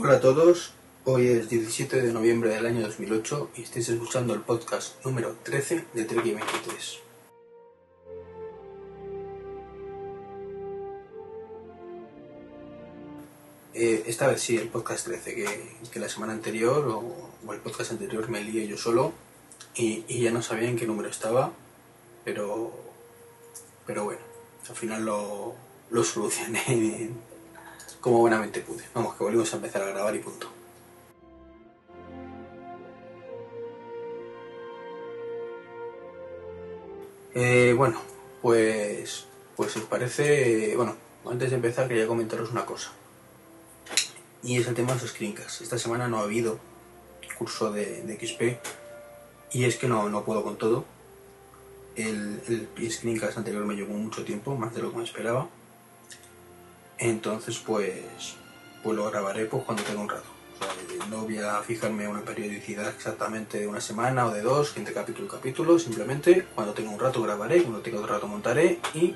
Hola a todos, hoy es 17 de noviembre del año 2008 y estáis escuchando el podcast número 13 de Treki 23. Eh, esta vez sí, el podcast 13, que, la semana anterior o, el podcast anterior me lié yo solo y, y ya no sabía en qué número estaba, pero, pero bueno, al final lo, lo solucioné como buenamente pude. Vamos, que volvimos a empezar a grabar y punto. Eh, bueno, pues, pues os parece, bueno, antes de empezar quería comentaros una cosa. Y es el tema de los screencasts. Esta semana no ha habido curso de, de XP y es que no, no puedo con todo. El, el screencast anterior me llevó mucho tiempo, más de lo que me esperaba. Entonces, pues, pues lo grabaré pues, cuando tenga un rato. Sea, no voy a fijarme una periodicidad exactamente de una semana o de dos, entre capítulo y capítulo. Simplemente, cuando tenga un rato grabaré, cuando tenga otro rato montaré y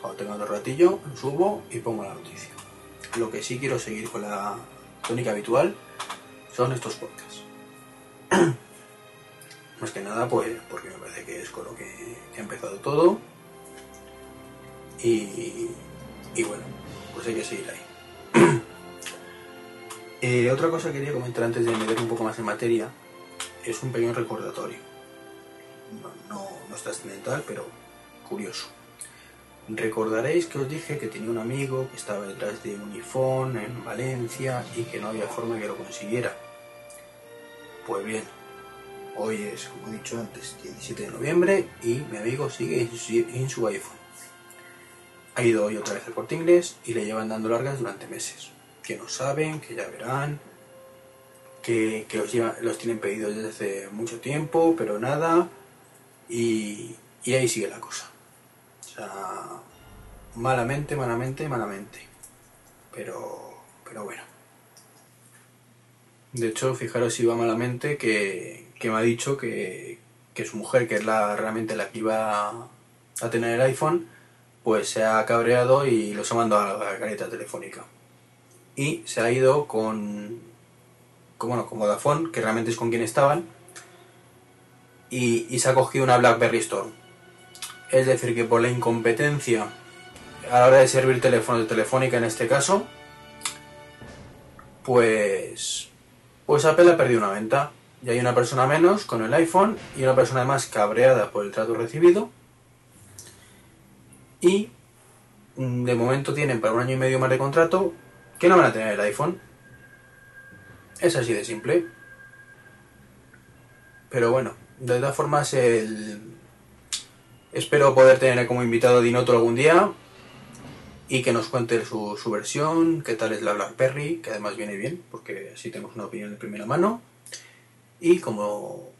cuando tenga otro ratillo lo subo y pongo la noticia. Lo que sí quiero seguir con la tónica habitual son estos podcasts. Más que nada, pues, porque me parece que es con lo que, que ha empezado todo. Y, y bueno, pues hay que seguir ahí. eh, otra cosa que quería comentar antes de meter un poco más en materia es un pequeño recordatorio. No, no, no es trascendental, pero curioso. Recordaréis que os dije que tenía un amigo que estaba detrás de un iPhone en Valencia y que no había forma que lo consiguiera. Pues bien, hoy es, como he dicho antes, 17 de noviembre y mi amigo sigue en su, en su iPhone. Ha ido hoy otra vez al corte inglés y le llevan dando largas durante meses. Que no saben, que ya verán, que, que los, lleva, los, tienen pedidos desde hace mucho tiempo, pero nada. Y, y, ahí sigue la cosa. O sea, malamente, malamente, malamente. Pero, pero bueno. De hecho, fijaros si va malamente que, que me ha dicho que, que, su mujer, que es la realmente la que iba a tener el iPhone, pues se ha cabreado y los ha mandado a la careta telefónica. Y se ha ido con, con, bueno, con Vodafone, que realmente es con quien estaban, y, se ha cogido una BlackBerry Storm. Es decir, que por la incompetencia a la hora de servir teléfonos de Telefónica en este caso, pues, pues Apple ha perdido una venta. Y hay una persona menos con el iPhone y una persona más cabreada por el trato recibido y de momento tienen para un año y medio más de contrato que no van a tener el iPhone. Es así de simple. Pero bueno, de todas formas, espero poder tener como invitado a Dinoto algún día y que nos cuente su, versión, qué tal es la BlackBerry, que además viene bien, porque así tenemos una opinión de primera mano. Y como,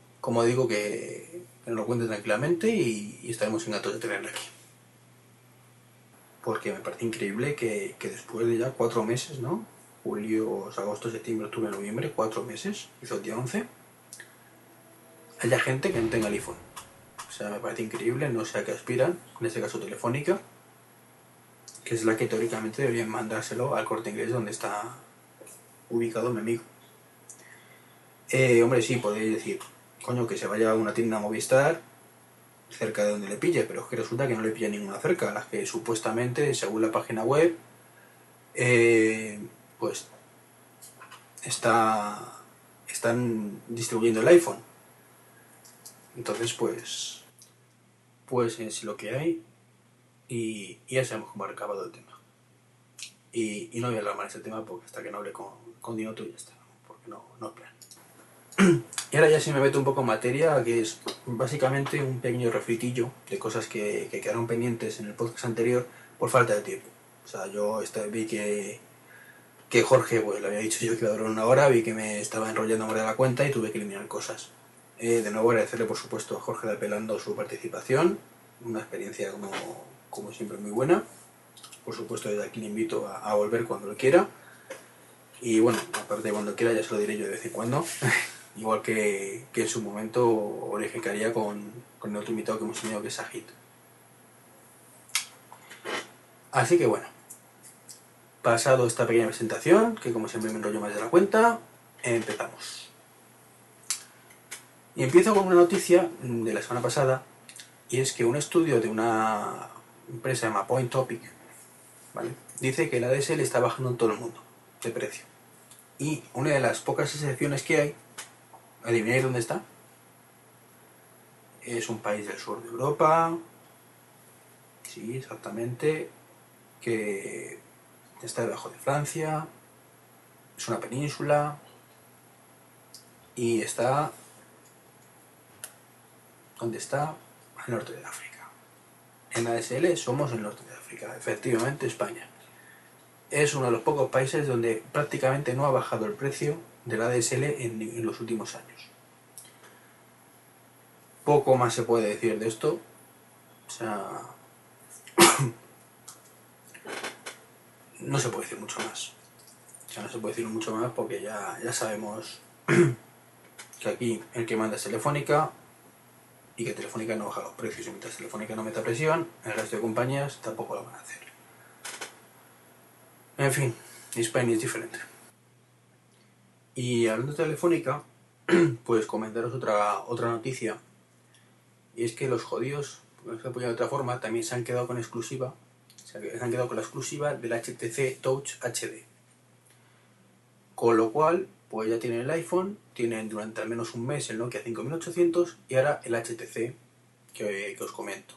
digo, que, que nos lo cuente tranquilamente y, y estaremos encantados de tenerla aquí porque me parece increíble que, que, después de ya cuatro meses, ¿no? Julio, agosto, septiembre, octubre, noviembre, cuatro meses, hizo el día 11, haya gente que no tenga el iPhone. O sea, me parece increíble, no sé a qué aspiran, en este caso Telefónica, que es la que teóricamente deberían mandárselo al corte inglés donde está ubicado mi amigo. Eh, hombre, sí, podéis decir, coño, que se vaya a una tienda Movistar cerca de donde le pille, pero es que resulta que no le pilla ninguna cerca, las que supuestamente, según la página web, eh, pues está, están distribuyendo el iPhone. Entonces, pues, pues es lo que hay y, ya sabemos cómo ha recabado el tema. Y, y, no voy a hablar más de este tema porque hasta que no hable con, con Dinoto ya está, porque no, no es plan. Y ahora ya si me meto un poco en materia, que es básicamente un pequeño refritillo de cosas que, que quedaron pendientes en el podcast anterior por falta de tiempo. O sea, yo vi que, que Jorge, pues le había dicho yo que iba a durar una hora, vi que me estaba enrollando más de la cuenta y tuve que eliminar cosas. Eh, de nuevo agradecerle por supuesto a Jorge de Apelando su participación, una experiencia como, como siempre muy buena. Por supuesto desde aquí le invito a, a volver cuando lo quiera. Y bueno, aparte de cuando quiera ya se lo diré yo de vez en cuando. igual que, que, en su momento orificaría con, con el otro invitado que hemos tenido que es Sajit. Así que bueno, pasado esta pequeña presentación, que como siempre me enrollo más de la cuenta, empezamos. Y empiezo con una noticia de la semana pasada, y es que un estudio de una empresa llamada Point Topic, ¿vale? dice que la ADSL está bajando en todo el mundo de precio. Y una de las pocas excepciones que hay, ¿adivináis dónde está? Es un país del sur de Europa, sí, exactamente, que está debajo de Francia, es una península y está... ¿Dónde está? Al norte de África. En ADSL somos el norte de África, efectivamente España. Es uno de los pocos países donde prácticamente no ha bajado el precio de la ADSL en, en los últimos años. Poco más se puede decir de esto. O sea, no se puede decir mucho más. O sea, no se puede decir mucho más porque ya, ya sabemos que aquí el que manda es Telefónica y que Telefónica no baja los precios y mientras Telefónica no meta presión, el resto de compañías tampoco lo van a hacer. En fin, España es diferente. Y hablando de Telefónica, pues comentaros otra, otra noticia. Y es que los jodidos, por ejemplo, de otra forma, también se han quedado con exclusiva se han quedado con la exclusiva del HTC Touch HD. Con lo cual, pues ya tienen el iPhone, tienen durante al menos un mes el Nokia 5800 y ahora el HTC que, os comento.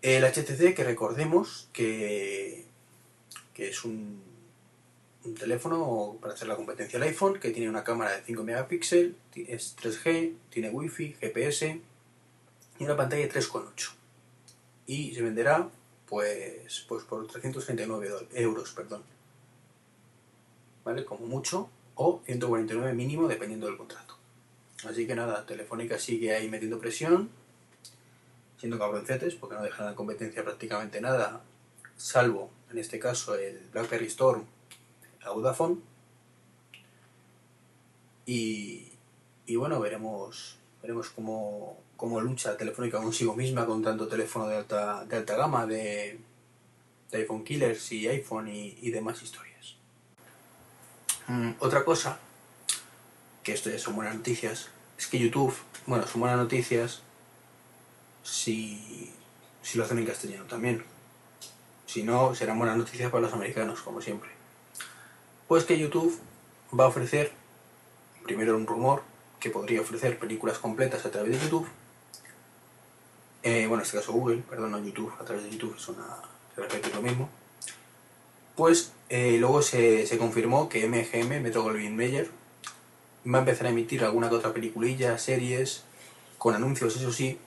El HTC que recordemos que, que es un, un, teléfono para hacer la competencia al iPhone, que tiene una cámara de 5 megapíxeles, es 3G, tiene Wi-Fi, GPS y una pantalla de 3,8 y se venderá pues, pues por 339 euros, perdón. ¿Vale? Como mucho, o 149 mínimo dependiendo del contrato. Así que nada, Telefónica sigue ahí metiendo presión, siendo cabroncetes, porque no dejan la competencia prácticamente nada, salvo en este caso el BlackBerry Storm, Audafone. Y, y bueno, veremos, veremos cómo, cómo lucha Telefónica consigo misma con tanto teléfono de alta, de alta gama, de, iPhone Killers y iPhone y, demás historias. Mm, otra cosa, que esto ya son buenas noticias, es que YouTube, bueno, son buenas noticias si, si lo hacen en castellano también. Si no, serán buenas noticias para los americanos, como siempre. Pues que YouTube va a ofrecer, primero un rumor, que podría ofrecer películas completas a través de YouTube. Eh, bueno, en este caso Google, perdón, no YouTube, a través de YouTube es una, se lo mismo, pues eh, luego se, se, confirmó que MGM, Metro Goldwyn Mayer, va a empezar a emitir alguna que otra peliculilla, series, con anuncios, eso sí,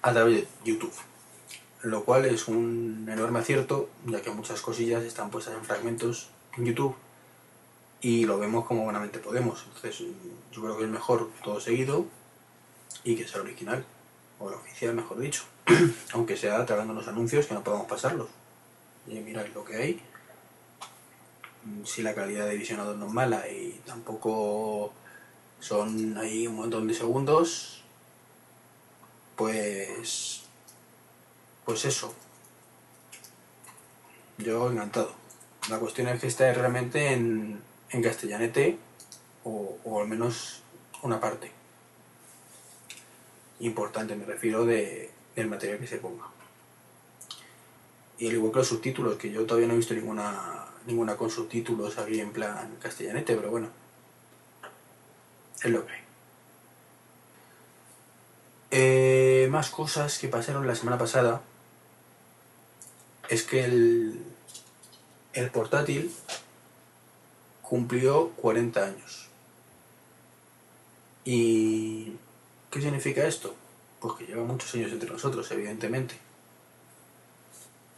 a través de YouTube. Lo cual es un enorme acierto, ya que muchas cosillas están puestas en fragmentos en YouTube y lo vemos como buenamente podemos. Entonces, yo creo que es mejor todo seguido y que sea original o la oficial mejor dicho, aunque sea tragando los anuncios que no podamos pasarlos. Y mirad lo que hay. Si la calidad de visionado no es mala y tampoco son ahí un montón de segundos, pues. Pues eso. Yo encantado. La cuestión es que esté realmente en, en castellanete o, al menos una parte importante, me refiero de, del material que se ponga. Y al igual que los subtítulos, que yo todavía no he visto ninguna, ninguna con subtítulos aquí en plan castellanete, pero bueno, es lo que hay. Eh, más cosas que pasaron la semana pasada es que el, el portátil cumplió 40 años. Y ¿Qué significa esto? Pues que lleva muchos años entre nosotros, evidentemente.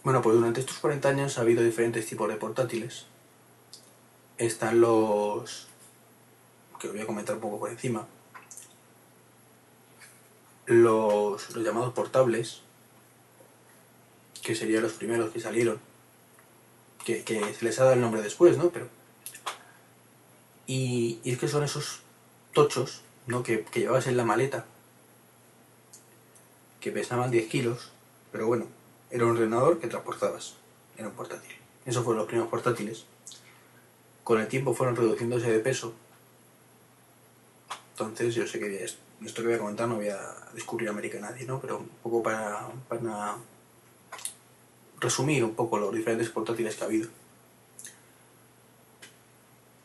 Bueno, pues durante estos 40 años ha habido diferentes tipos de portátiles. Están los... que os voy a comentar un poco por encima. Los, los llamados portables, que serían los primeros que salieron. Que, que, se les ha dado el nombre después, ¿no? Pero... Y, es que son esos tochos ¿no? que, llevabas en la maleta, que pesaban 10 kilos, pero bueno, era un ordenador que transportabas, era un portátil. Esos fueron los primeros portátiles. Con el tiempo fueron reduciéndose de peso. Entonces yo sé que esto que voy a comentar no voy a descubrir América a nadie, ¿no? Pero un poco para, para resumir un poco los diferentes portátiles que ha habido.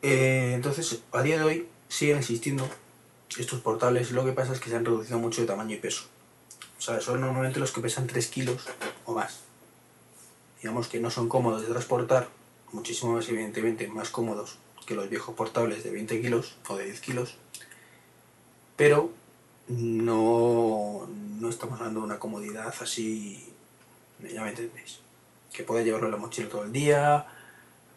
Eh, entonces, a día de hoy siguen existiendo estos portables, lo que pasa es que se han reducido mucho de tamaño y peso. O sea, son normalmente los que pesan 3 kilos o más. Digamos que no son cómodos de transportar, muchísimo más evidentemente más cómodos que los viejos portables de 20 kilos o de 10 kilos, pero no, no estamos hablando de una comodidad así, ya me entendéis, que puede llevarlo en la mochila todo el día,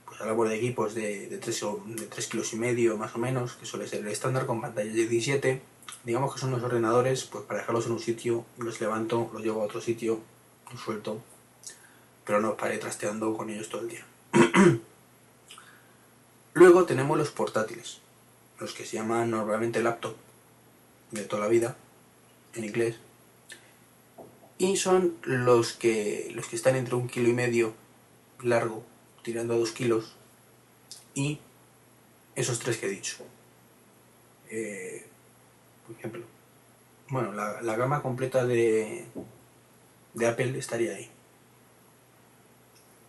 pues hablamos de equipos de, de, 3, de 3 kilos y medio más o menos, que suele ser el estándar con pantalla de 17, digamos que son los ordenadores, pues para dejarlos en un sitio, los levanto, los llevo a otro sitio, los suelto, pero no paré trasteando con ellos todo el día. Luego tenemos los portátiles, los que se llaman normalmente laptop, de toda la vida, en inglés, y son los que, los que están entre un kilo y medio largo, tirando a dos kilos, y esos tres que he dicho. Eh, por ejemplo, bueno, la, la gama completa de, de Apple estaría ahí.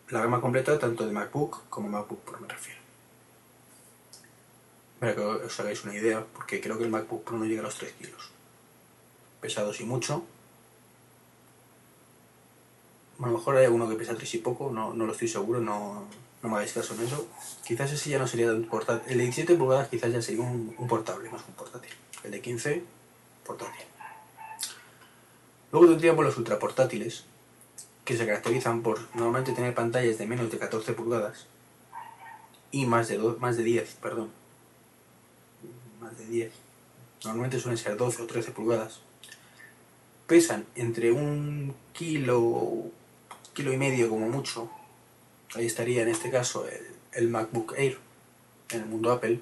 La gama completa tanto de MacBook como MacBook Pro me refiero. Para que os hagáis una idea, porque creo que el MacBook Pro no llega a los 3 kilos. Pesados y mucho. A lo mejor hay alguno que pesa 3 y poco, no, no lo estoy seguro, no, no me hagáis caso en eso. Quizás ese ya no sería un portátil. El de 17 pulgadas quizás ya sería un, un portable, más que un portátil. El de 15, portátil. Luego tendríamos los ultraportátiles, que se caracterizan por normalmente tener pantallas de menos de 14 pulgadas y más de, más de 10, perdón. Más de 10. Normalmente suelen ser 12 o 13 pulgadas. Pesan entre un kilo, kilo y medio como mucho. Ahí estaría en este caso el, el MacBook Air en el mundo Apple.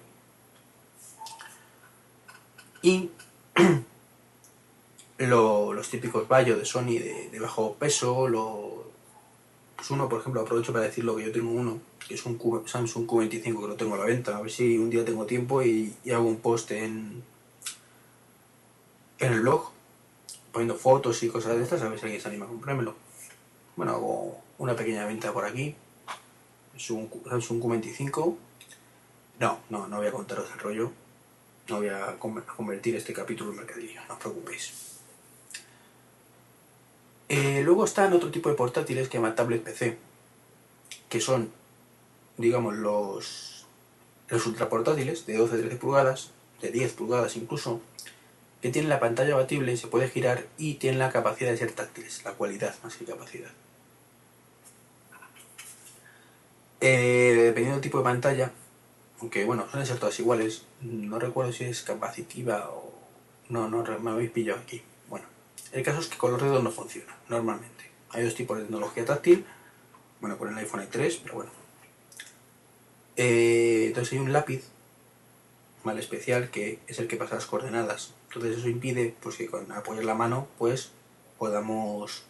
Y lo, los típicos Bayo de Sony de, bajo peso, lo, pues uno, por ejemplo, aprovecho para decirlo que yo tengo uno, que es un Samsung Q25 que lo tengo a la venta, a ver si un día tengo tiempo y, y hago un post en, en el blog, poniendo fotos y cosas de estas, a ver si alguien se anima a comprármelo. Bueno, hago una pequeña venta por aquí, es un Samsung Q25, no, no, no voy a contaros el rollo, no voy a convertir este capítulo en mercadillo, no os preocupéis. Eh, luego están otro tipo de portátiles que llaman tablet PC, que son, digamos, los, los ultraportátiles de 12-13 pulgadas, de 10 pulgadas incluso, que tienen la pantalla abatible, se puede girar y tienen la capacidad de ser táctiles, la cualidad más que capacidad. Eh, dependiendo del tipo de pantalla, aunque bueno, suelen ser todas iguales, no recuerdo si es capacitiva o... No, no, me habéis pillado aquí. El caso es que con los dedos no funciona, normalmente. Hay dos tipos de tecnología táctil. Bueno, con el iPhone hay tres, pero bueno. Eh, entonces hay un lápiz mal especial que es el que pasa las coordenadas. Entonces eso impide pues, que con apoyar la mano pues podamos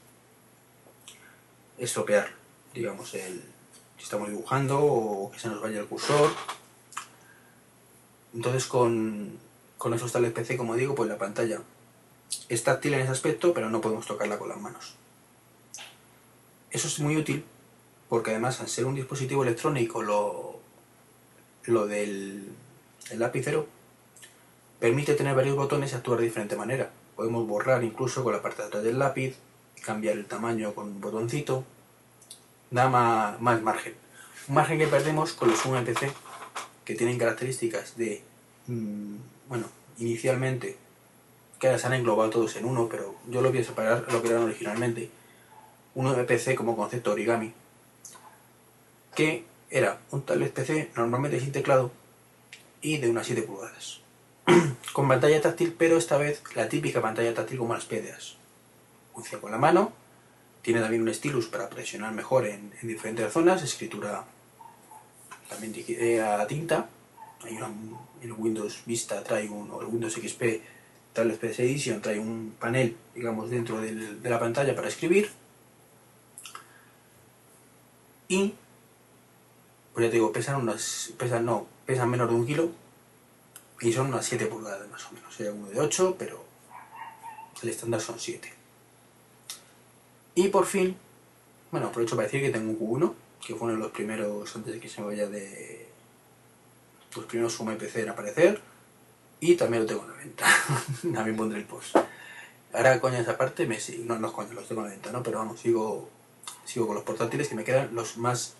estropear, digamos, el, si estamos dibujando o que se nos vaya el cursor. Entonces con, con esos tablets PC, como digo, pues la pantalla es táctil en ese aspecto, pero no podemos tocarla con las manos. Eso es muy útil porque además al ser un dispositivo electrónico lo, lo del el lapicero permite tener varios botones y actuar de diferente manera. Podemos borrar incluso con la parte de atrás del lápiz, cambiar el tamaño con un botoncito, da más, margen. Un margen que perdemos con los Zoom PC que tienen características de, mmm, bueno, inicialmente que ahora se han englobado todos en uno, pero yo lo voy a separar lo que eran originalmente. Uno de PC como concepto origami, que era un tablet PC normalmente sin teclado y de unas 7 pulgadas. con pantalla táctil, pero esta vez la típica pantalla táctil como las PDAs. Funciona con la mano, tiene también un stylus para presionar mejor en, en diferentes zonas, escritura también eh, a tinta. Hay una, el Windows Vista trae un, o el Windows XP Tablet PC Edition trae un panel, digamos, dentro de la pantalla para escribir. Y pues ya te digo, pesan unas, pesan no, pesan menos de un kilo y son unas 7 pulgadas más o menos. Hay uno de 8, pero el estándar son 7. Y por fin, bueno, aprovecho para decir que tengo un Q1, que fue uno de los primeros, antes de que se me vaya de... Los primeros PC en aparecer. Y también lo tengo en la venta. también pondré el post. Ahora, coña, esa parte, me sigo. No, no es coña, los tengo en la venta, ¿no? Pero vamos, sigo, sigo con los portátiles que me quedan los más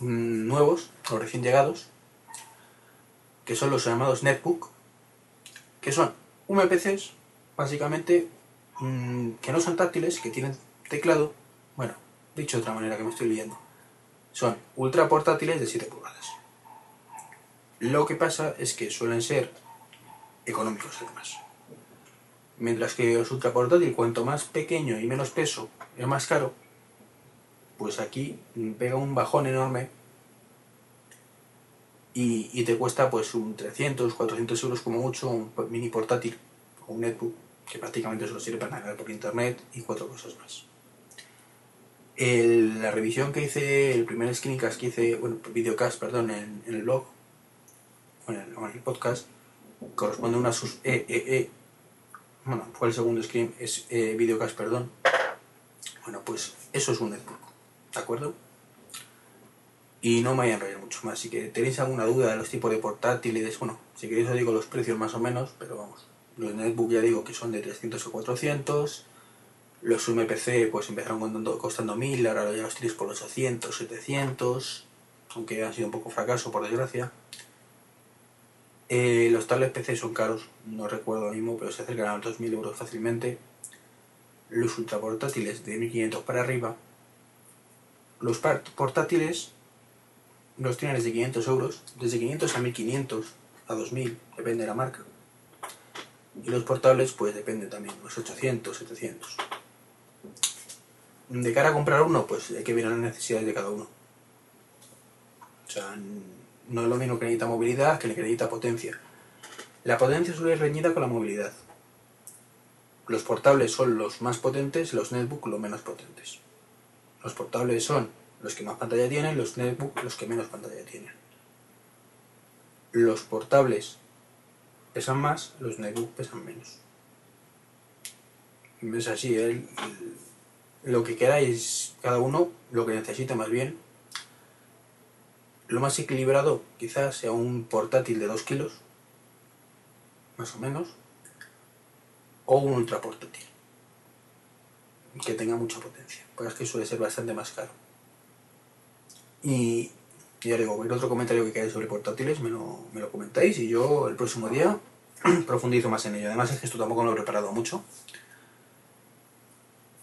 mm, nuevos, los recién llegados, que son los llamados Netbook, que son VPCs, básicamente, mm, que no son táctiles, que tienen teclado, bueno, dicho de otra manera que me estoy leyendo, son ultra portátiles de 7 pulgadas. Lo que pasa es que suelen ser económicos además. Mientras que los ultra portátil, cuanto más pequeño y menos peso, es más caro, pues aquí pega un bajón enorme y, te cuesta pues un 300, 400 euros como mucho un mini portátil o un netbook que prácticamente solo sirve para navegar por internet y cuatro cosas más. la revisión que hice, el primer screencast que hice, bueno, videocast, perdón, en, el blog, o en el, podcast, corresponde a una sus e, e, e, bueno, fue el segundo screen, es eh, videocast, perdón. Bueno, pues eso es un netbook, ¿de acuerdo? Y no me voy a enrollar mucho más. Si que tenéis alguna duda de los tipos de portátiles, bueno, si queréis os digo los precios más o menos, pero vamos. Los netbook ya digo que son de 300 o 400. Los UMPC pues empezaron costando, costando 1000, ahora ya los tenéis por 800, 700. Aunque han sido un poco fracaso, por desgracia. Eh, los tablets PC son caros, no recuerdo ahora mismo, pero se acercan a los 2000 euros fácilmente. Los ultra portátiles de 1500 para arriba. Los portátiles los tienen desde 500 euros, desde 500 a 1500, a 2000, depende de la marca. Y los portables, pues depende también, los 800, 700. De cara a comprar uno, pues hay que ver las necesidades de cada uno. O sea, no es lo mismo que necesita movilidad que le necesita potencia. La potencia suele ir reñida con la movilidad. Los portables son los más potentes, los netbook los menos potentes. Los portables son los que más pantalla tienen, los netbook los que menos pantalla tienen. Los portables pesan más, los netbook pesan menos. Es así, lo que queráis cada uno, lo que necesita más bien. Lo más equilibrado quizás sea un portátil de 2 kilos, más o menos, o un ultra portátil que tenga mucha potencia, pues es que suele ser bastante más caro. Y, ya digo, cualquier otro comentario que queráis sobre portátiles me lo, me lo comentáis y yo el próximo día profundizo más en ello. Además es que esto tampoco lo he preparado mucho.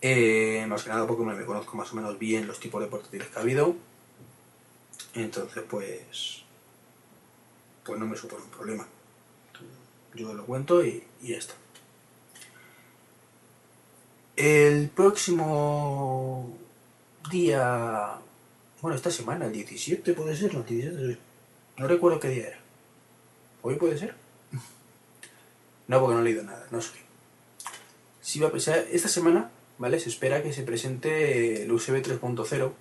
Eh, más que nada porque me conozco más o menos bien los tipos de portátiles que ha habido. Entonces pues... Pues no me supone un problema. Yo lo cuento y ya está. El próximo día bueno, esta semana, el 17 puede ser, el 17 No recuerdo qué día era. ¿Hoy puede ser? No, porque no he leído nada, no sé. Si va a pesar, esta semana, ¿vale? Se espera que se presente el USB 3.0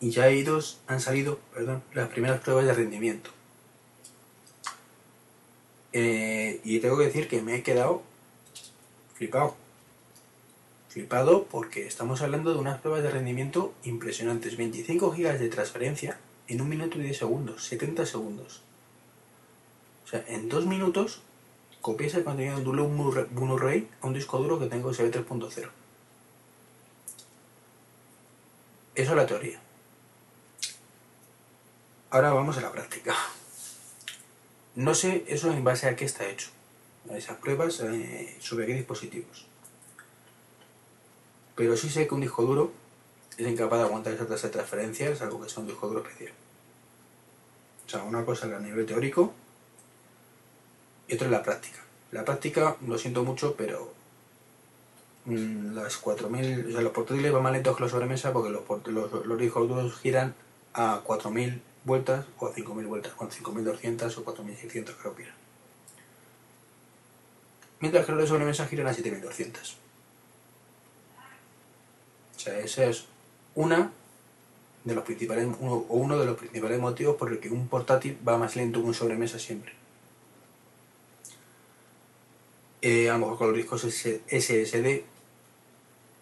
y ya hay dos, han salido, perdón, las primeras pruebas de rendimiento. Eh, y tengo que decir que me he quedado flipado porque estamos hablando de unas pruebas de rendimiento impresionantes. 25 GB de transferencia en un minuto y 10 segundos, 70 segundos. O sea, en dos minutos copias el contenido de un Blu-ray a un disco duro que tengo USB 3.0. Eso es la teoría. Ahora vamos a la práctica. No sé eso en base a qué está hecho. Esas pruebas eh, sobre qué dispositivos. Pero sí sé que un disco duro es incapaz de aguantar esa tasa de transferencias, algo que sea un disco duro especial. O sea, una cosa es a nivel teórico y otra es la práctica. La práctica, lo siento mucho, pero mm, las 4000, o sea, los portátiles van más lentos que los sobremesa porque los, discos duros giran a 4000 vueltas o a 5000 vueltas, con 5200 o 4600 creo que Mientras que los de sobremesa giran a 7200. Sea, esa es una de los principales, uno, uno de los principales motivos por el que un portátil va más lento que un sobremesa siempre. Eh, a lo mejor con los discos SSD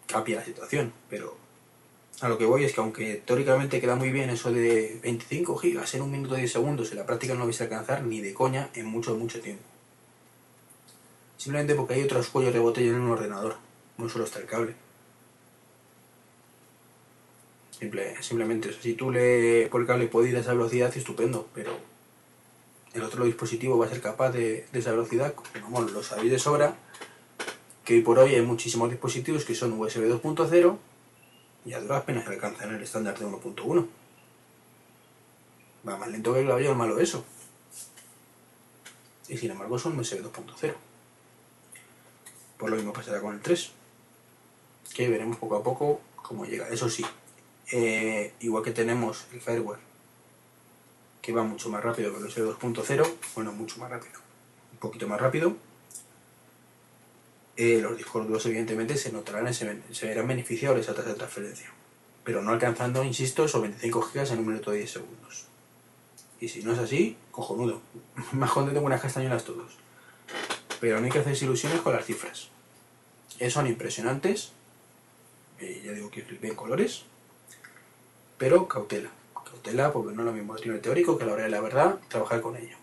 cambia la situación, pero a lo que voy es que aunque teóricamente queda muy bien eso de 25 gigas en un minuto y 10 segundos, en la práctica no vais a alcanzar ni de coña en mucho, mucho tiempo. Simplemente porque hay otros cuellos de botella en un ordenador, no solo está el cable. Simple, simplemente Si tú le por cable puedes ir a esa velocidad, estupendo, pero el otro dispositivo va a ser capaz de, esa velocidad, como lo sabéis de sobra, que hoy por hoy hay muchísimos dispositivos que son USB 2.0 y a duras penas alcanzan el estándar de 1.1. Va más lento que el clavillo, malo eso. Y sin embargo son USB 2.0. Por lo mismo pasará con el 3. Que veremos poco a poco cómo llega. Eso sí, eh, igual que tenemos el fireware que va mucho más rápido que el USB 2.0, bueno, mucho más rápido, un poquito más rápido, eh, los discos duros evidentemente se notarán, se, se verán beneficiados de esa tasa de transferencia, pero no alcanzando, insisto, esos 25 GB en un minuto de 10 segundos. Y si no es así, cojonudo. Más contento con unas castañuelas todos. Pero no hay que hacerse ilusiones con las cifras. Eh, son impresionantes. Eh, ya digo que flipé en colores. Pero cautela. Cautela porque no es lo mismo el teórico que la hora de la verdad trabajar con ello.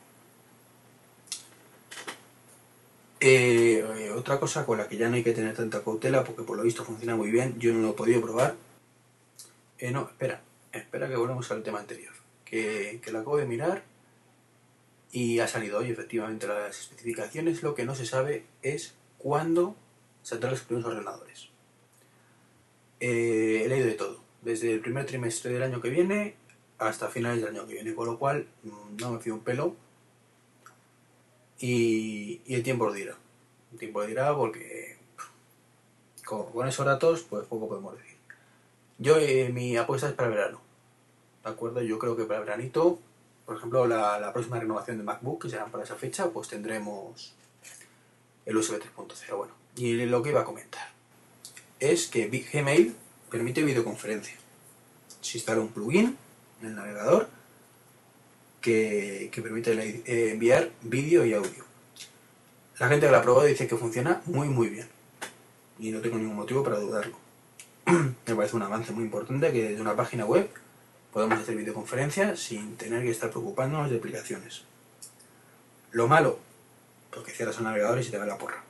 Eh, otra cosa con la que ya no hay que tener tanta cautela porque por lo visto funciona muy bien, yo no lo he podido probar. Eh, no, espera, espera que volvamos al tema anterior, que, que lo acabo de mirar y ha salido hoy efectivamente las especificaciones. Lo que no se sabe es cuándo saldrán los primeros ordenadores. Eh, he leído de todo, desde el primer trimestre del año que viene hasta finales del año que viene, con lo cual mm, no me fío un pelo y, el tiempo lo dirá. El tiempo lo dirá porque con, esos datos pues poco podemos decir. Yo eh, mi apuesta es para verano. ¿De acuerdo? Yo creo que para veranito, por ejemplo, la, próxima renovación de MacBook, que será para esa fecha, pues tendremos el USB 3.0. Bueno, y lo que iba a comentar es que Gmail permite videoconferencia. Se instala un plugin en el navegador que, permite eh, enviar vídeo y audio. La gente que la ha probado dice que funciona muy muy bien y no tengo ningún motivo para dudarlo. Me parece un avance muy importante que desde una página web podemos hacer videoconferencias sin tener que estar preocupándonos de aplicaciones. Lo malo, porque cierras el navegador y se te va la porra.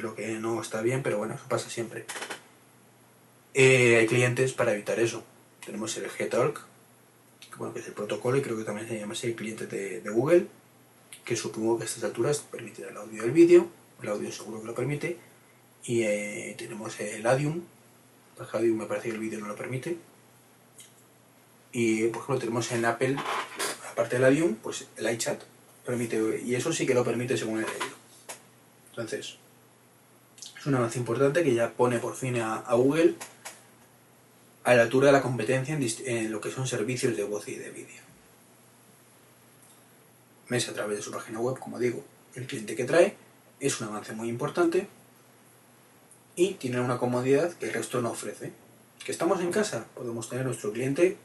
Lo que no está bien, pero bueno, eso pasa siempre. Eh, hay clientes para evitar eso. Tenemos el Gtalk, bueno, que es el protocolo y creo que también se llama así el cliente de, Google, que supongo que a estas alturas permitirá el audio y el vídeo, el audio seguro que lo permite, y eh, tenemos el Adium, el Adium me parece que el vídeo no lo permite, y por ejemplo tenemos en Apple, aparte del Adium, pues el iChat permite, y eso sí que lo permite según el leído. Entonces, es un avance importante que ya pone por fin a Google a la altura de la competencia en, lo que son servicios de voz y de vídeo. Mes a través de su página web, como digo, el cliente que trae es un avance muy importante y tiene una comodidad que el resto no ofrece. Que estamos en casa, podemos tener nuestro cliente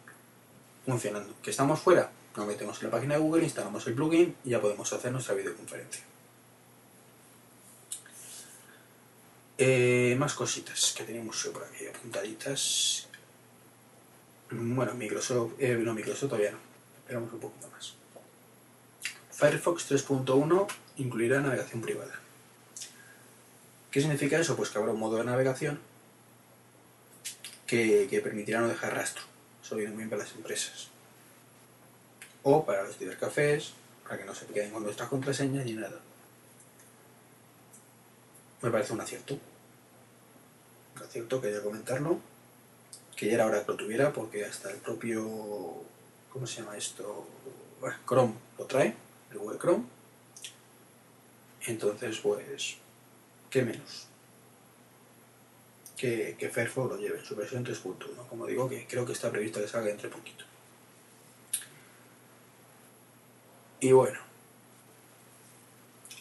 funcionando. Que estamos fuera, nos metemos en la página de Google, instalamos el plugin y ya podemos hacer nuestra videoconferencia. Eh, más cositas que tenemos por aquí apuntaditas. Bueno, Microsoft, eh, no, Microsoft todavía no. Esperamos un poquito más. Firefox 3.1 incluirá navegación privada. ¿Qué significa eso? Pues que habrá un modo de navegación que, permitirá no dejar rastro. Eso viene muy bien para las empresas. O para los cibercafés, para que no se queden con nuestras contraseñas ni nada. Me parece un acierto. Un acierto, quería comentarlo que ya era hora que lo tuviera porque hasta el propio, ¿cómo se llama esto? Chrome lo trae, el Google Chrome. Entonces, pues, ¿qué menos? Que, que Firefox lo lleve en su versión 3.1. Como digo, que creo que está previsto que salga entre poquito. Y bueno,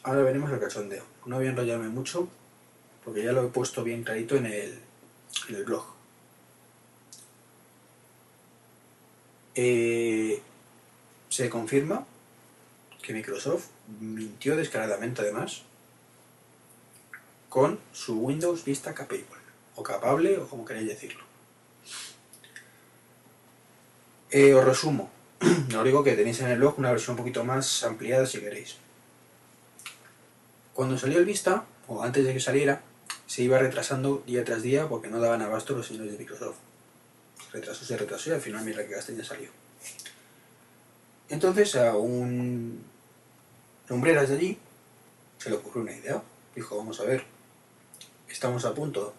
ahora venimos al cachondeo. No voy a enrollarme mucho, porque ya lo he puesto bien clarito en el, en el blog. Eh, se confirma que Microsoft mintió descaradamente además con su Windows Vista Capable, o capable, o como queréis decirlo. Eh, os resumo, os digo que tenéis en el blog una versión un poquito más ampliada si queréis. Cuando salió el Vista, o antes de que saliera, se iba retrasando día tras día porque no daban abasto los señores de Microsoft. Retrasó, se retrasó y al final mira que ya salió. Entonces a un lumbreras de allí se le ocurrió una idea. Dijo, vamos a ver, estamos a punto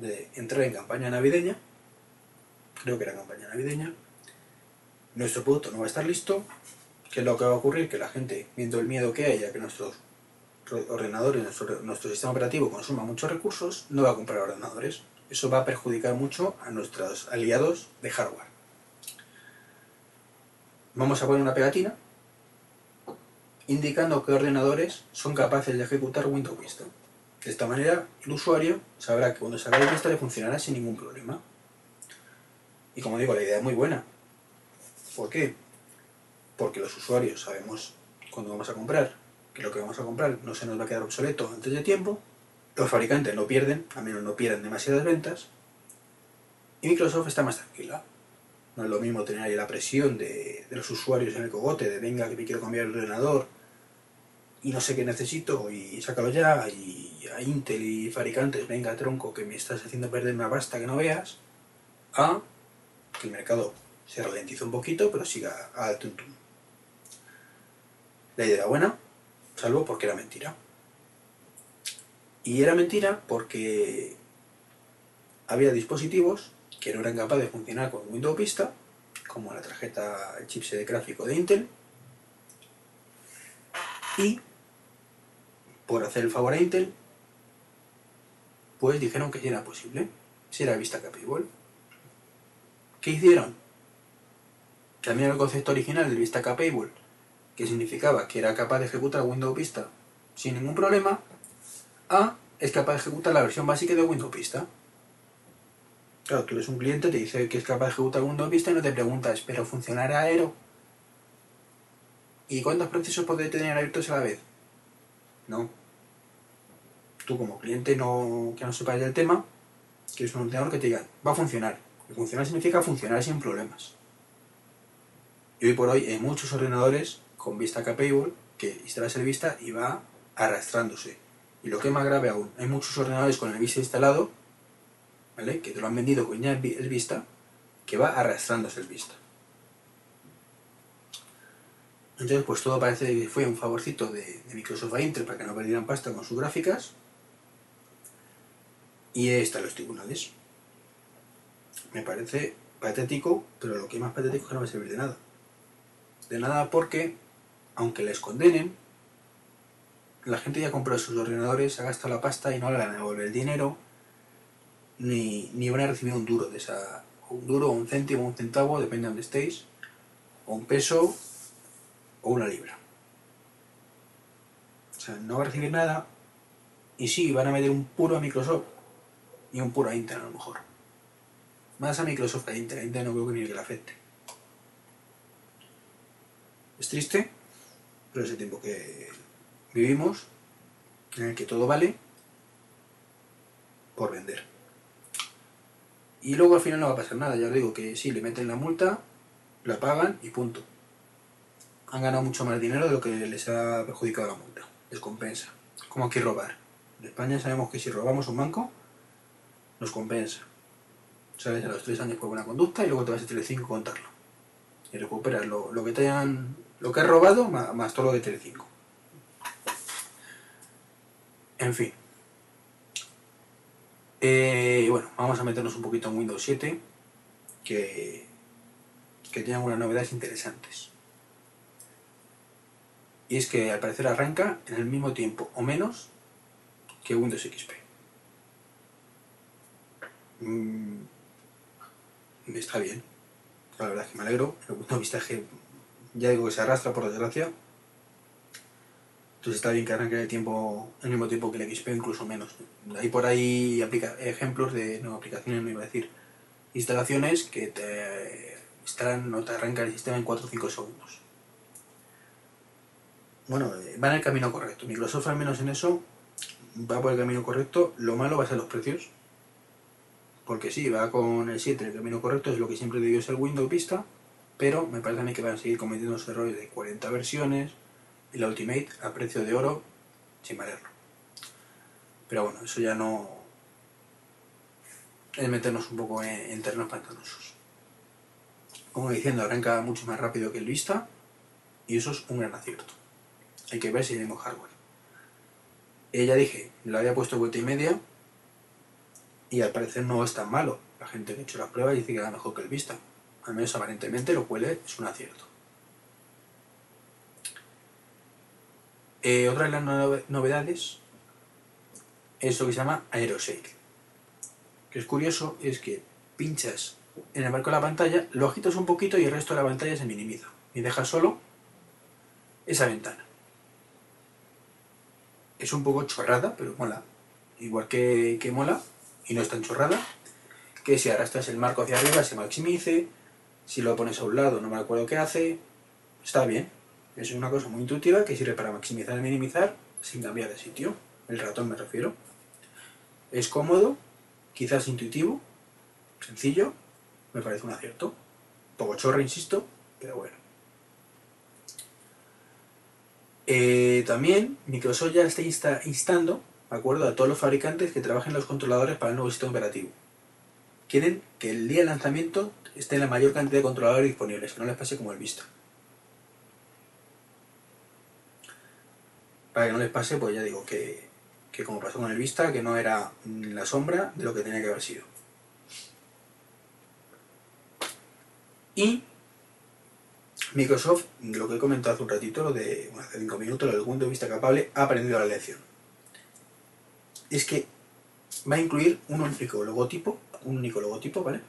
de entrar en campaña navideña, creo que era campaña navideña, nuestro producto no va a estar listo, ¿qué es lo que va a ocurrir? Que la gente, viendo el miedo que hay a que nuestros ordenadores, nuestro, nuestro sistema operativo consuma muchos recursos, no va a comprar ordenadores. Eso va a perjudicar mucho a nuestros aliados de hardware. Vamos a poner una pegatina indicando qué ordenadores son capaces de ejecutar Windows Vista. De esta manera, el usuario sabrá que cuando salga el Vista le funcionará sin ningún problema. Y como digo, la idea es muy buena. ¿Por qué? Porque los usuarios sabemos cuando vamos a comprar que lo que vamos a comprar no se nos va a quedar obsoleto antes de tiempo. Los fabricantes no pierden, al menos no pierden demasiadas ventas. Y Microsoft está más tranquila. No es lo mismo tener ahí la presión de, de los usuarios en el cogote, de venga que me quiero cambiar el ordenador, y no sé qué necesito y sácalo ya y a Intel y fabricantes, venga tronco que me estás haciendo perder una pasta que no veas, a que el mercado se ralentiza un poquito pero siga al tuntum. La idea era buena, salvo porque era mentira. Y era mentira porque había dispositivos que no eran capaces de funcionar con Windows Vista, como la tarjeta, el chipset de gráfico de Intel, y por hacer el favor a Intel, pues dijeron que ya era posible, si era vista capable. ¿Qué hicieron? Cambiaron el concepto original del vista capable, que significaba que era capaz de ejecutar Windows Vista sin ningún problema, a es capaz de ejecutar la versión básica de Windows Vista. Claro, tú eres un cliente, te dice que es capaz de ejecutar Windows Vista y no te preguntas, ¿pero funcionará Aero? ¿Y cuántos procesos puede tener abiertos a la vez? No tú como cliente no, que no sepas del tema, quieres un ordenador que te diga, va a funcionar. Y funcionar significa funcionar sin problemas. Y hoy por hoy hay muchos ordenadores con vista capable que instalas el vista y va arrastrándose. Y lo que es más grave aún, hay muchos ordenadores con el vista instalado, ¿vale? que te lo han vendido con ya el vista, que va arrastrándose el vista. Entonces, pues todo parece que fue un favorcito de, Microsoft a Intel para que no perdieran pasta con sus gráficas. Y están los tribunales. Me parece patético, pero lo que es más patético es que no va a servir de nada. De nada porque, aunque les condenen, la gente ya compró sus ordenadores, ha gastado la pasta y no le van a devolver el dinero, ni, ni van a recibir un duro de esa. Un duro, un céntimo, un centavo, depende de donde estéis, o un peso, o una libra. O sea, no va a recibir nada, y sí, van a meter un puro a Microsoft, y un puro Intel a lo mejor. Más a Microsoft que a Intel, a Intel no creo que ni que le afecte. Es triste, pero es el tiempo que vivimos, en el que todo vale por vender. Y luego al final no va a pasar nada, ya os digo que sí, le meten la multa, la pagan y punto. Han ganado mucho más dinero de lo que les ha perjudicado la multa. Les compensa. Como aquí robar. En España sabemos que si robamos un banco, nos compensa. Sales a los tres años por buena conducta y luego te vas a Telecinco a contarlo. Y recuperas lo, que te han, lo que has robado más, todo lo de Telecinco. En fin. Eh, bueno, vamos a meternos un poquito en Windows 7, que, que tiene algunas novedades interesantes. Y es que al parecer arranca en el mismo tiempo o menos que Windows XP. Mm, está bien. La verdad es que me alegro. El segundo vistaje ya digo que se arrastra por desgracia. Entonces está bien que arranque el tiempo, el mismo tiempo que el XP, incluso menos. Hay por ahí ejemplos de, no aplicaciones, no iba a decir, instalaciones que te instalan o te arranca el sistema en 4 o 5 segundos. Bueno, eh, va en el camino correcto. Microsoft al menos en eso va por el camino correcto. Lo malo va a ser los precios. Porque sí, va con el 7 el camino correcto, es lo que siempre debió ser Windows Vista, pero me parece a mí que van a seguir cometiendo los errores de 40 versiones y la Ultimate a precio de oro sin valerlo. Pero bueno, eso ya no es meternos un poco en, en terrenos pantanosos. Como diciendo, arranca mucho más rápido que el Vista y eso es un gran acierto. Hay que ver si tenemos hardware. Eh, ya dije, lo había puesto vuelta y media y al parecer no es tan malo. La gente que ha hecho las pruebas dice que era mejor que el Vista. Al menos aparentemente lo cuele es un acierto. Eh, otra de las nove- novedades es lo que se llama Aeroshake. Que es curioso, es que pinchas en el marco de la pantalla, lo agitas un poquito y el resto de la pantalla se minimiza. Y dejas solo esa ventana. Es un poco chorrada, pero mola. Igual que, que mola, y no es tan chorrada, que si arrastras el marco hacia arriba se maximice, si lo pones a un lado no me acuerdo qué hace, está bien. Es una cosa muy intuitiva que sirve para maximizar y minimizar sin cambiar de sitio. El ratón me refiero. Es cómodo, quizás intuitivo, sencillo, me parece un acierto. Poco chorro, insisto, pero bueno. Eh, también Microsoft ya está insta- instando, ¿de acuerdo?, a todos los fabricantes que trabajen los controladores para el nuevo sistema operativo. Quieren que el día de lanzamiento esté la mayor cantidad de controladores disponibles, que no les pase como el Vista. Para que no les pase, pues ya digo que, que como pasó con el Vista, que no era la sombra de lo que tenía que haber sido. Y Microsoft, lo que he comentado hace un ratito, lo de hace 5 minutos, lo del Windows Vista Capable, ha aprendido la lección. Es que va a incluir un único logotipo, un único logotipo, ¿vale?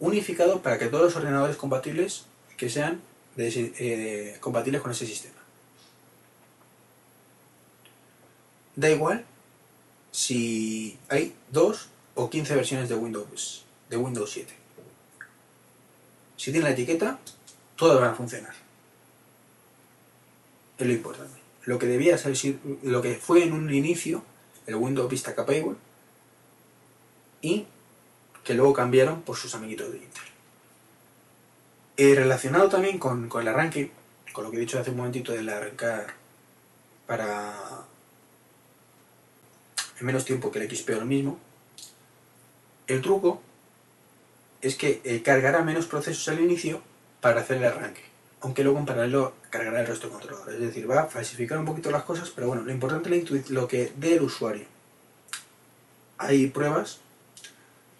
Unificado para que todos los ordenadores compatibles que sean de eh, compatibles con ese sistema. Da igual si hay dos o 15 versiones de Windows, de Windows 7. Si tiene la etiqueta, todas van a funcionar. Es lo importante. Lo que debía ser, lo que fue en un inicio el Windows Vista Capable y que luego cambiaron por sus amiguitos de Intel. Relacionado también con, con el arranque, con lo que he dicho hace un momentito del arrancar para en menos tiempo que el XP o lo mismo, el truco es que eh, cargará menos procesos al inicio para hacer el arranque, aunque luego en paralelo cargará el resto de controladores. Es decir, va a falsificar un poquito las cosas, pero bueno, lo importante es lo que dé el usuario. Hay pruebas,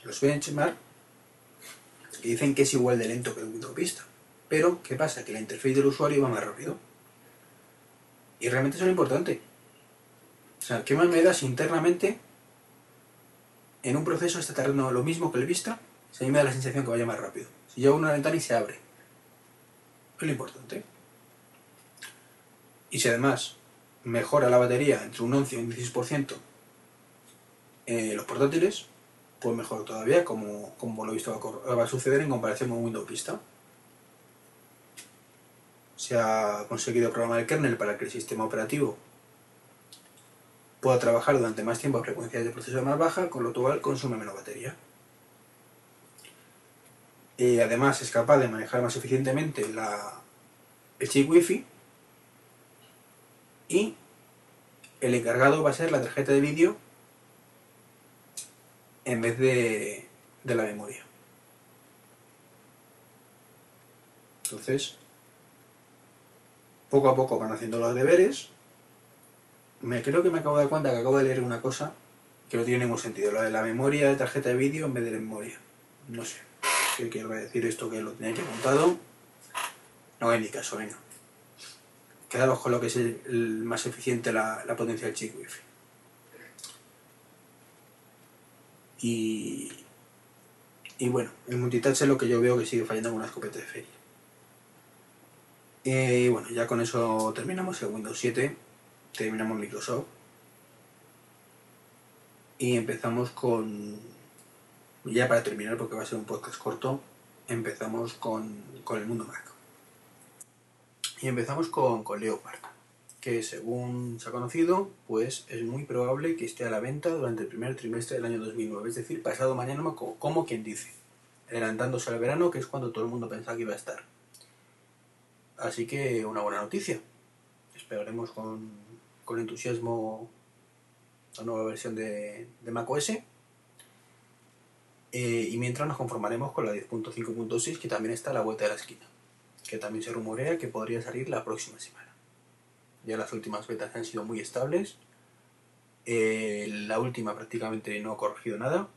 los benchmark, que dicen que es igual de lento que el Windows Vista. Pero, ¿qué pasa? Que la interfaz del usuario va más rápido. Y realmente eso es lo importante. O sea, ¿qué más me da si internamente en un proceso está tardando lo mismo que el Vista? Si a mí me da la sensación que vaya más rápido. Si yo una ventana y se abre. Es lo importante. Y si además mejora la batería entre un 11 y un 16% en los portátiles, pues mejor todavía, como, como lo he visto va a cor- va a suceder en comparación con Windows Vista. Se ha conseguido programar el kernel para que el sistema operativo pueda trabajar durante más tiempo a frecuencias de proceso más baja, con lo cual consume menos batería. Y además es capaz de manejar más eficientemente la, el chip Wi-Fi y el encargado va a ser la tarjeta de vídeo en vez de, de la memoria. Entonces, poco a poco van haciendo los deberes. Me creo que me acabo de dar cuenta que acabo de leer una cosa que no tiene ningún sentido, lo de la memoria de tarjeta de vídeo en vez de la memoria. No sé. ¿Qué quiero decir esto que lo tenía que apuntado? No hay ni caso, venga. Quedaros con lo que es el, más eficiente la, la potencia del chip Wi-Fi. Y, y bueno, el multitouch es lo que yo veo que sigue fallando con una escopeta de feria. Y bueno, ya con eso terminamos el Windows 7, terminamos Microsoft y empezamos con, ya para terminar porque va a ser un podcast corto, empezamos con, con el mundo Mac. Y empezamos con, con Leopard, que según se ha conocido, pues es muy probable que esté a la venta durante el primer trimestre del año 2009, es decir, pasado mañana como, quien dice, adelantándose al verano, que es cuando todo el mundo pensaba que iba a estar. Así que una buena noticia. Esperaremos con, con entusiasmo la nueva versión de, macOS. Eh, y mientras nos conformaremos con la 10.5.6 que también está a la vuelta de la esquina, que también se rumorea que podría salir la próxima semana. Ya las últimas betas han sido muy estables, eh, la última prácticamente no ha corregido nada,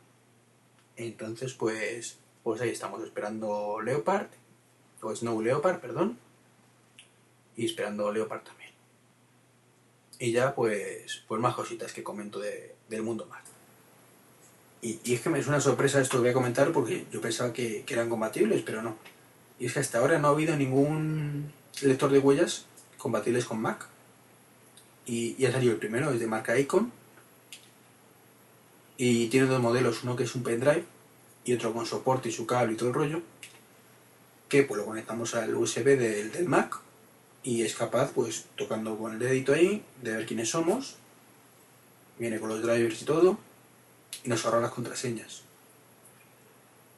entonces pues, pues ahí estamos esperando Leopard, o Snow Leopard, perdón, y esperando Leopard. Y ya pues, pues más cositas que comento de, del mundo más. Y, y, es que me es una sorpresa esto que voy a comentar porque yo pensaba que, que, eran compatibles, pero no. Y es que hasta ahora no ha habido ningún lector de huellas compatibles con Mac. Y, y ha salido el primero, es de marca Icon. Y tiene dos modelos, uno que es un pendrive y otro con soporte y su cable y todo el rollo. Que pues lo conectamos al USB del, del Mac y es capaz, pues tocando con el dedito ahí, de ver quiénes somos. Viene con los drivers y todo. Y nos ahorra las contraseñas.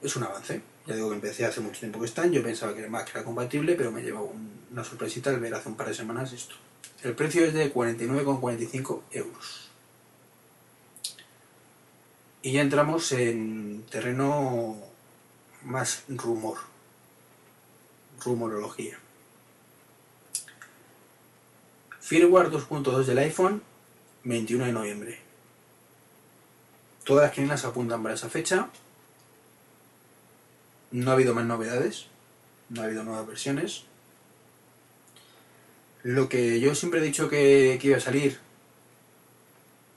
Es un avance. Ya digo que empecé hace mucho tiempo que están. Yo pensaba que el Mac era compatible, pero me llevó un, una sorpresita al ver hace un par de semanas esto. El precio es de 49,45 euros. Y ya entramos en terreno más rumor. Rumorología. Firmware 2.2 del iPhone, 21 de noviembre. Todas las quinielas apuntan para esa fecha. No ha habido más novedades, no ha habido nuevas versiones. Lo que yo siempre he dicho que, que iba a salir,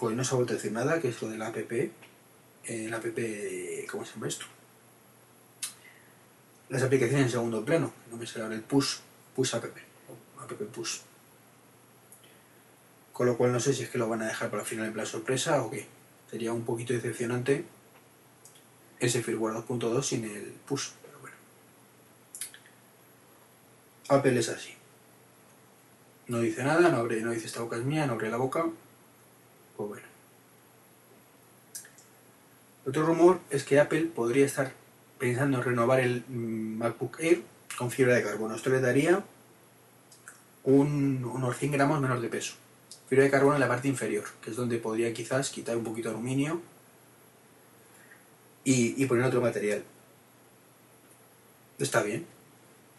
pues no se ha vuelto a decir nada, que es lo de la app. Eh, la app, ¿cómo se llama esto? Las aplicaciones en segundo plano, no me sale ahora el push, push app, app push. Con lo cual no sé si es que lo van a dejar para el final en plan sorpresa o qué. Sería un poquito decepcionante ese firmware 2.2 sin el push, pero bueno. Apple es así. No dice nada, no, abre, no dice esta boca es mía, no abre la boca. Pues bueno. Otro rumor es que Apple podría estar pensando en renovar el MacBook Air con fibra de carbono. Esto le daría un, unos 100 gramos menos de peso fibra de carbono en la parte inferior, que es donde podría quizás quitar un poquito de aluminio y, poner otro material. Está bien.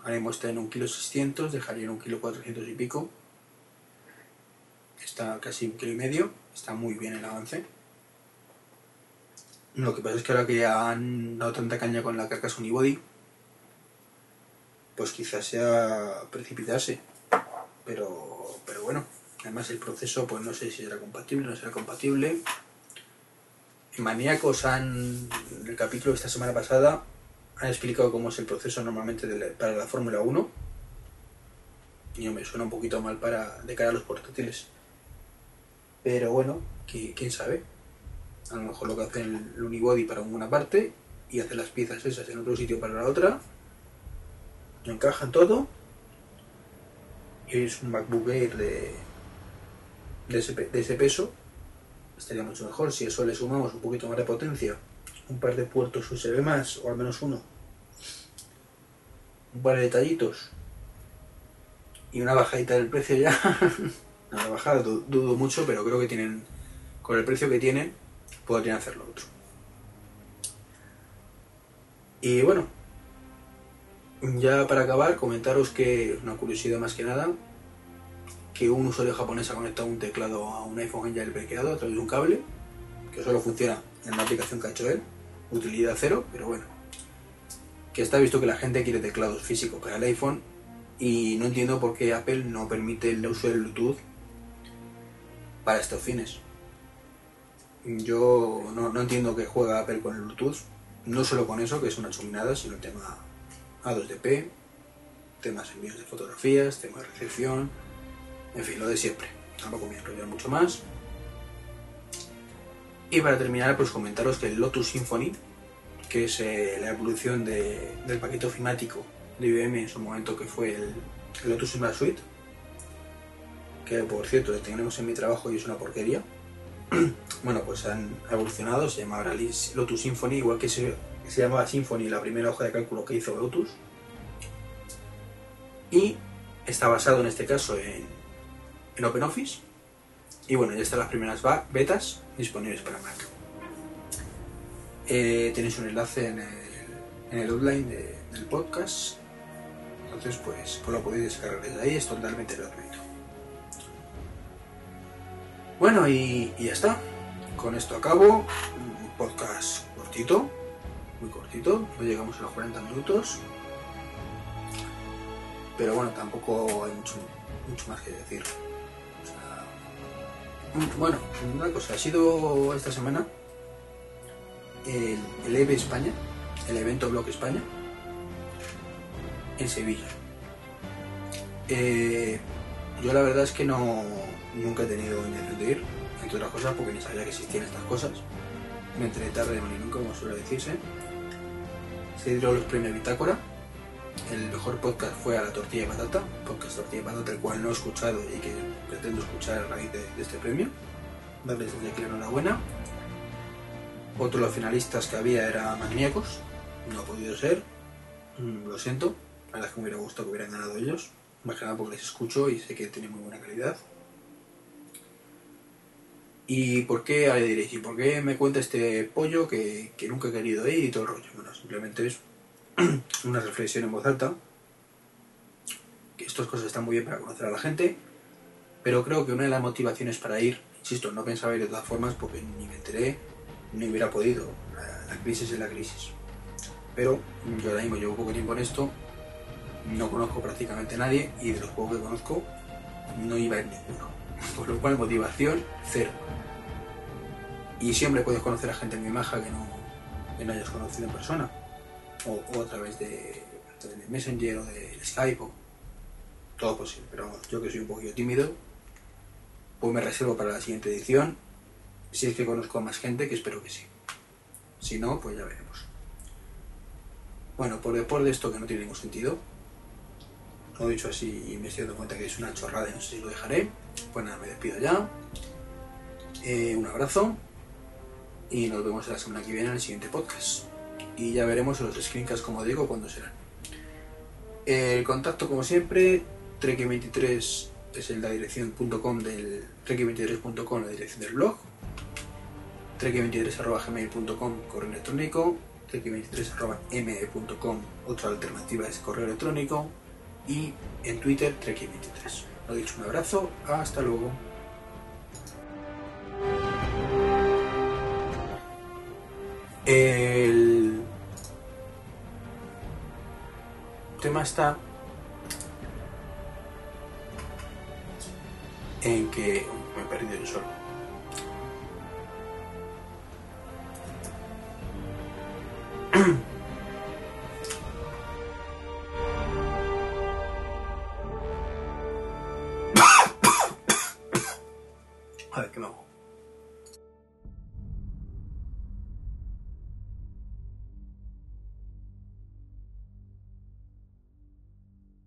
Haremos está en un kilo 600, dejaría en un kilo 400 y pico. Está casi un kilo y medio, está muy bien el avance. Lo que pasa es que ahora que ya han dado tanta caña con la carcasa unibody, pues quizás sea precipitarse. Pero, pero bueno, Además el proceso, pues no sé si será compatible o no será compatible. Maníacos han, en el capítulo de esta semana pasada, han explicado cómo es el proceso normalmente para la Fórmula 1. Y me suena un poquito mal para de cara a los portátiles. Pero bueno, quién sabe. A lo mejor lo que hacen el unibody para una parte y hacen las piezas esas en otro sitio para la otra. Encajan todo. Y es un MacBook Air de de ese, peso, estaría mucho mejor. Si eso le sumamos un poquito más de potencia, un par de puertos USB más, o al menos uno, un par de detallitos y una bajadita del precio ya. una bajada dudo mucho, pero creo que tienen, con el precio que tienen, podrían hacerlo otro. Y bueno, ya para acabar, comentaros que una curiosidad más que nada, que un usuario japonés ha conectado un teclado a un iPhone en jailbreakado a través de un cable, que solo funciona en la aplicación que ha hecho él, utilidad cero, pero bueno. Que está visto que la gente quiere teclados físicos para el iPhone y no entiendo por qué Apple no permite el uso del Bluetooth para estos fines. Yo no, no entiendo que juega Apple con el Bluetooth, no solo con eso, que es una chuminada, sino el tema A2DP, temas envíos de fotografías, temas de recepción, en fin, lo de siempre. Tampoco me enrollar mucho más. Y para terminar, pues comentaros que el Lotus Symphony, que es eh, la evolución de- del paquete ofimático de IBM en su momento, que fue el, Lotus Semblance Suite, que por cierto tenemos en mi trabajo y es una porquería. bueno, pues han evolucionado, se llama ahora Lotus Symphony, igual que se, se llamaba Symphony la primera hoja de cálculo que hizo Lotus. Y está basado en este caso en, en OpenOffice. Y bueno, ya están las primeras betas disponibles para Mac. Eh, tenéis un enlace en el, en el del podcast. Entonces, pues, pues lo podéis descargar desde ahí, es totalmente gratuito. Bueno, y, y ya está. Con esto acabo. Un podcast cortito, muy cortito. No llegamos a los 40 minutos. Pero bueno, tampoco hay mucho, mucho más que decir. Mm, bueno, una cosa, ha sido esta semana el, el EVE España, el evento Block España, en Sevilla. Eh, yo la verdad es que no nunca he tenido intención de ir, entre otras cosas porque ni sabía que existían estas cosas. Me enteré tarde de nunca, como suele decirse. Se dieron los premios Bitácora. El mejor podcast fue a la tortilla de patata, podcast tortilla de patata, el cual no he escuchado y que pretendo escuchar a raíz de, este premio. Darles desde aquí la enhorabuena. Otro de los finalistas que había era Magníacos, no ha podido ser, Mm, lo siento, la verdad es que me hubiera gustado que hubieran ganado ellos, más que nada porque les escucho y sé que tienen muy buena calidad. ¿Y por qué, ahora diréis, ¿y por qué me cuenta este pollo que, que nunca he querido ir y todo el rollo? Bueno, simplemente es una reflexión en voz alta, que estas cosas están muy bien para conocer a la gente, pero creo que una de las motivaciones para ir, insisto, no pensaba ir de todas formas porque ni me enteré, ni hubiera podido, la, la crisis es la crisis. Pero yo ahora mismo llevo poco tiempo en esto, no conozco prácticamente a nadie y de los pocos que conozco no iba a ir ninguno. Por lo cual motivación cero. Y siempre puedes conocer a gente muy maja que no, que no hayas conocido en persona. O, a través de, Messenger o de Skype o todo posible. Pero yo que soy un poquillo tímido, pues me reservo para la siguiente edición. Si es que conozco a más gente, que espero que sí. Si no, pues ya veremos. Bueno, por después de esto que no tiene ningún sentido, lo he dicho así y me estoy dando cuenta que es una chorrada y no sé si lo dejaré. Pues nada, me despido ya. Eh, un abrazo y nos vemos la semana que viene en el siguiente podcast. Y ya veremos los screencasts, como digo, cuándo serán. El contacto, como siempre, trek23 es el, la dirección.com del trek23.com, la dirección del blog. trek23.gmail.com, correo electrónico. trek23.me.com, otra alternativa es correo electrónico. Y en Twitter, trek23. Lo dicho, un abrazo, hasta luego. El tema está en que me he perdido yo solo.